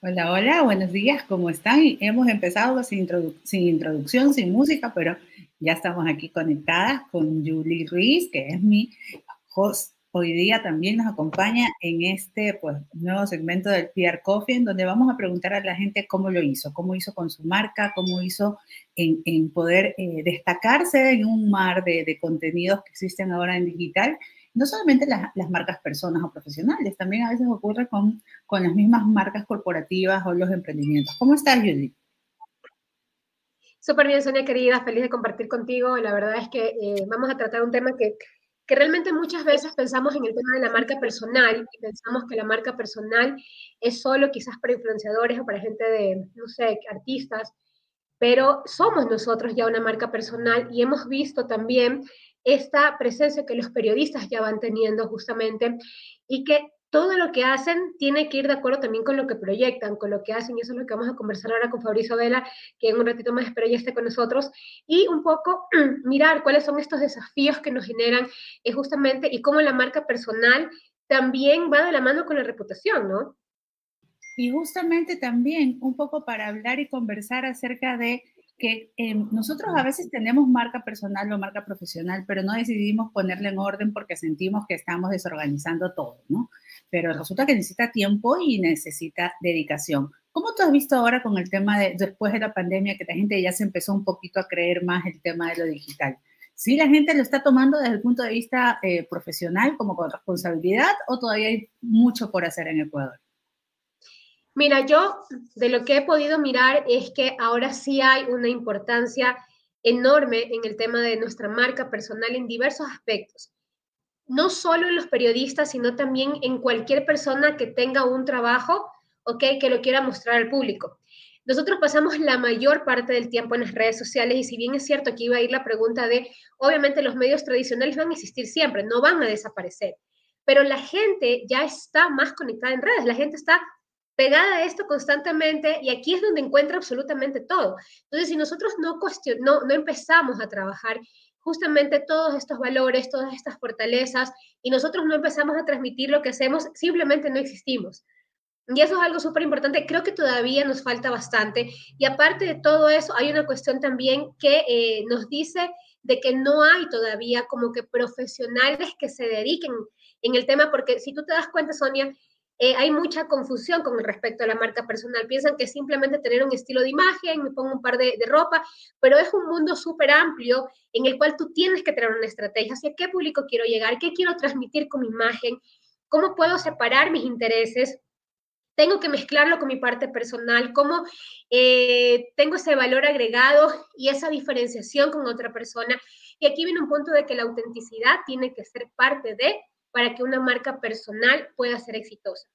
Hola, hola, buenos días, ¿cómo están? Hemos empezado sin, introducción, sin música, pero ya estamos aquí conectadas con Julie Ruiz, que es mi host. Hoy día también nos acompaña en este pues, nuevo segmento del PR Coffee, en donde vamos a preguntar a la gente cómo lo hizo, cómo hizo con su marca, cómo hizo en, poder eh, destacarse en un mar de, de contenidos que existen ahora en digital no solamente las, marcas personas o profesionales, también a veces ocurre con, con las mismas marcas corporativas o los emprendimientos. ¿Cómo estás, Judy? Súper bien, Sonia querida, feliz de compartir contigo. La verdad es que eh, vamos a tratar un tema que, que realmente muchas veces pensamos en el tema de la marca personal y pensamos que la marca personal es solo quizás para influenciadores o para gente de, no sé, artistas, pero somos nosotros ya una marca personal y hemos visto también esta presencia que los periodistas ya van teniendo justamente y que todo lo que hacen tiene que ir de acuerdo también con lo que proyectan, con lo que hacen, y eso es lo que vamos a conversar ahora con Fabrizio Vela, que en un ratito más espero ya esté con nosotros, y un poco mirar cuáles son estos desafíos que nos generan es justamente y cómo la marca personal también va de la mano con la reputación, ¿no? Y justamente también un poco para hablar y conversar acerca de que em, nosotros a veces tenemos marca personal o marca profesional, pero no decidimos ponerle en orden porque sentimos que estamos desorganizando todo, ¿no? Pero resulta que necesita tiempo y necesita dedicación. ¿Cómo tú has visto ahora con el tema de, después de la pandemia, que la gente ya se empezó un poquito a creer más el tema de lo digital? ¿Sí la gente lo está tomando desde el punto de vista eh, profesional como con responsabilidad o todavía hay mucho por hacer en Ecuador? Mira, yo de lo que he podido mirar es que ahora sí hay una importancia enorme en el tema de nuestra marca personal en diversos aspectos. No solo en los periodistas, sino también en cualquier persona que tenga un trabajo, ¿ok? Que lo quiera mostrar al público. Nosotros pasamos la mayor parte del tiempo en las redes sociales y si bien es cierto que iba a ir la pregunta de, obviamente los medios tradicionales van a existir siempre, no van a desaparecer, pero la gente ya está más conectada en redes, la gente está pegada a esto constantemente y aquí es donde encuentra absolutamente todo. Entonces, si nosotros no, no, no empezamos a trabajar justamente todos estos valores, todas estas fortalezas, y nosotros no empezamos a transmitir lo que hacemos, simplemente no existimos. Y eso es algo súper importante. Creo que todavía nos falta bastante. Y aparte de todo eso, hay una cuestión también que eh, nos dice de que no hay todavía como que profesionales que se dediquen en el tema, porque si tú te das cuenta, Sonia, eh, hay mucha confusión con respecto a la marca personal. Piensan que simplemente tener un estilo de imagen, me pongo un par de, ropa, pero es un mundo súper amplio en el cual tú tienes que tener una estrategia hacia qué público quiero llegar, qué quiero transmitir con mi imagen, cómo puedo separar mis intereses. Tengo que mezclarlo con mi parte personal, cómo eh, tengo ese valor agregado y esa diferenciación con otra persona. Y aquí viene un punto de que la autenticidad tiene que ser parte de para que una marca personal pueda ser exitosa.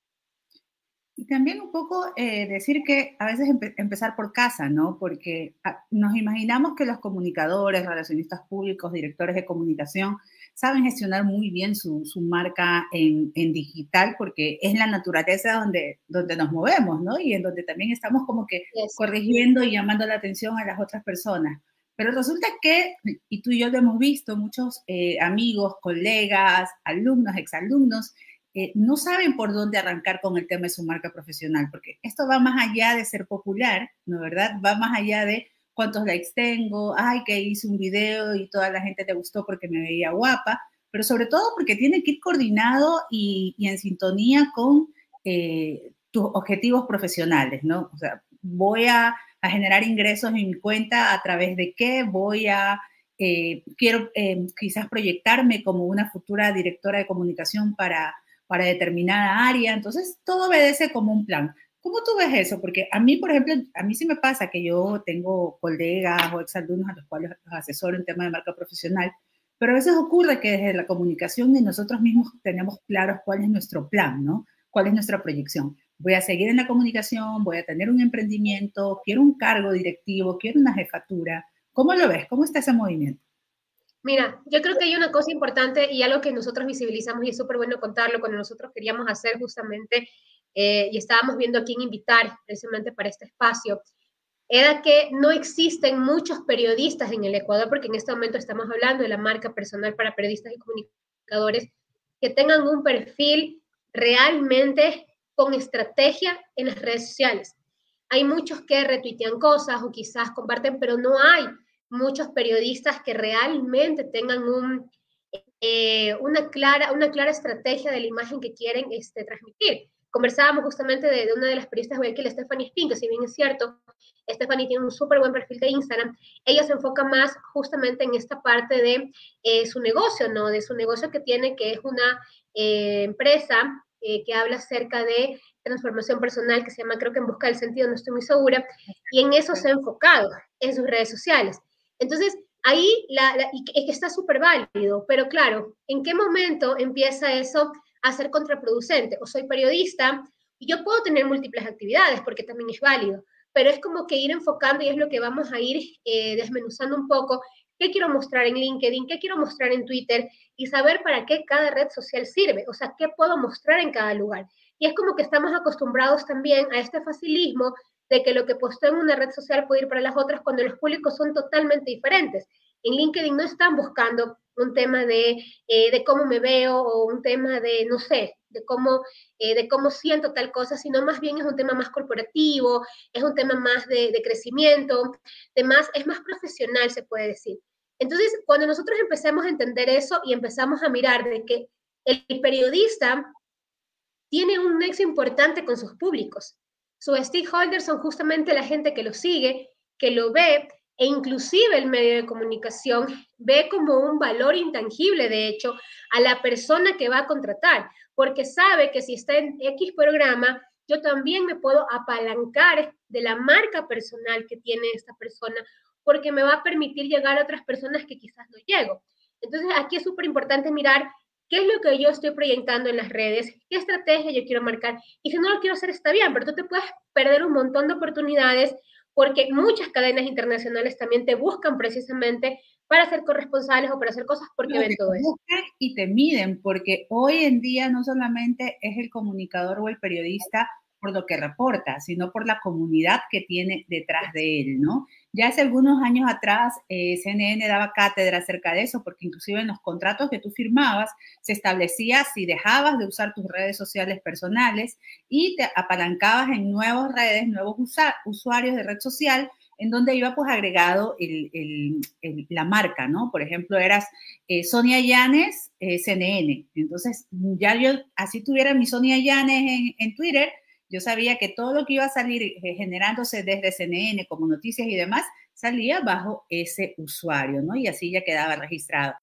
Y también un poco eh, decir que a veces empezar por casa, ¿no? Porque ah, nos imaginamos que los comunicadores, relacionistas públicos, directores de comunicación, saben gestionar muy bien su, su marca en, en, digital porque es la naturaleza donde, donde nos movemos, ¿no? Y en donde también estamos como que corrigiendo y llamando la atención a las otras personas. Pero resulta que, y tú y yo lo hemos visto, muchos eh, amigos, colegas, alumnos, exalumnos, eh, no saben por dónde arrancar con el tema de su marca profesional, porque esto va más allá de ser popular, ¿no verdad? Va más allá de cuántos likes tengo, ay, que hice un video y toda la gente te gustó porque me veía guapa, pero sobre todo porque tiene que ir coordinado y, en sintonía con eh, tus objetivos profesionales, ¿no? O sea, voy a a generar ingresos en mi cuenta a través de qué voy a, eh, quiero eh, quizás proyectarme como una futura directora de comunicación para, para determinada área. Entonces, todo obedece como un plan. ¿Cómo tú ves eso? Porque a mí, por ejemplo, a mí sí me pasa que yo tengo colegas o exalumnos a los cuales los asesoro en tema de marca profesional, pero a veces ocurre que desde la comunicación ni nosotros mismos tenemos claros cuál es nuestro plan, ¿no? ¿Cuál es nuestra proyección? Voy a seguir en la comunicación, voy a tener un emprendimiento, quiero un cargo directivo, quiero una jefatura. ¿Cómo lo ves? ¿Cómo está ese movimiento? Mira, yo creo que hay una cosa importante y algo que nosotros visibilizamos y es súper bueno contarlo cuando nosotros queríamos hacer justamente eh, y estábamos viendo a quién invitar precisamente para este espacio, era que no existen muchos periodistas en el Ecuador, porque en este momento estamos hablando de la marca personal para periodistas y comunicadores, que tengan un perfil realmente con estrategia en las redes sociales. Hay muchos que retuitean cosas o quizás comparten, pero no hay muchos periodistas que realmente tengan un, eh, una, clara, una clara estrategia de la imagen que quieren este, transmitir. Conversábamos justamente de, una de las periodistas de Guayaquil, Stephanie Spin, que si bien es cierto, Stephanie tiene un súper buen perfil de Instagram, ella se enfoca más justamente en esta parte de eh, su negocio, ¿no? De su negocio que tiene, que es una eh, empresa que habla acerca de transformación personal, que se llama Creo que en busca del sentido, no estoy muy segura, y en eso se ha enfocado en sus redes sociales. Entonces, ahí la, que está súper válido, pero claro, ¿en qué momento empieza eso a ser contraproducente? O soy periodista y yo puedo tener múltiples actividades porque también es válido, pero es como que ir enfocando y es lo que vamos a ir eh, desmenuzando un poco. ¿Qué quiero mostrar en LinkedIn? ¿Qué quiero mostrar en Twitter? Y saber para qué cada red social sirve, o sea, qué puedo mostrar en cada lugar. Y es como que estamos acostumbrados también a este facilismo de que lo que posteo en una red social puede ir para las otras cuando los públicos son totalmente diferentes. En LinkedIn no están buscando un tema de, eh, de cómo me veo o un tema de, no sé, de cómo, eh, de cómo siento tal cosa, sino más bien es un tema más corporativo, es un tema más de, de crecimiento, de más, es más profesional, se puede decir. Entonces, cuando nosotros empezamos a entender eso y empezamos a mirar de que el periodista tiene un nexo importante con sus públicos, sus stakeholders son justamente la gente que lo sigue, que lo ve e inclusive el medio de comunicación ve como un valor intangible, de hecho, a la persona que va a contratar, porque sabe que si está en X programa, yo también me puedo apalancar de la marca personal que tiene esta persona, porque me va a permitir llegar a otras personas que quizás no llego. Entonces, aquí es súper importante mirar qué es lo que yo estoy proyectando en las redes, qué estrategia yo quiero marcar. Y si no lo quiero hacer, está bien, pero tú te puedes perder un montón de oportunidades porque muchas cadenas internacionales también te buscan precisamente para ser corresponsales o para hacer cosas porque ven todo eso. Y te miden, porque hoy en día no solamente es el comunicador o el periodista por lo que reporta, sino por la comunidad que tiene detrás de él, ¿no? Ya hace algunos años atrás, eh, CNN daba cátedra acerca de eso, porque inclusive en los contratos que tú firmabas se establecía si dejabas de usar tus redes sociales personales y te apalancabas en nuevas redes, nuevos usuarios de red social, en donde iba pues agregado la marca, ¿no? Por ejemplo, eras eh, Sonia Llanes, eh, CNN. Entonces, ya yo así tuviera mi Sonia Llanes en, en Twitter, yo sabía que todo lo que iba a salir eh, generándose desde CNN como noticias y demás salía bajo ese usuario, ¿no? Y así ya quedaba registrado.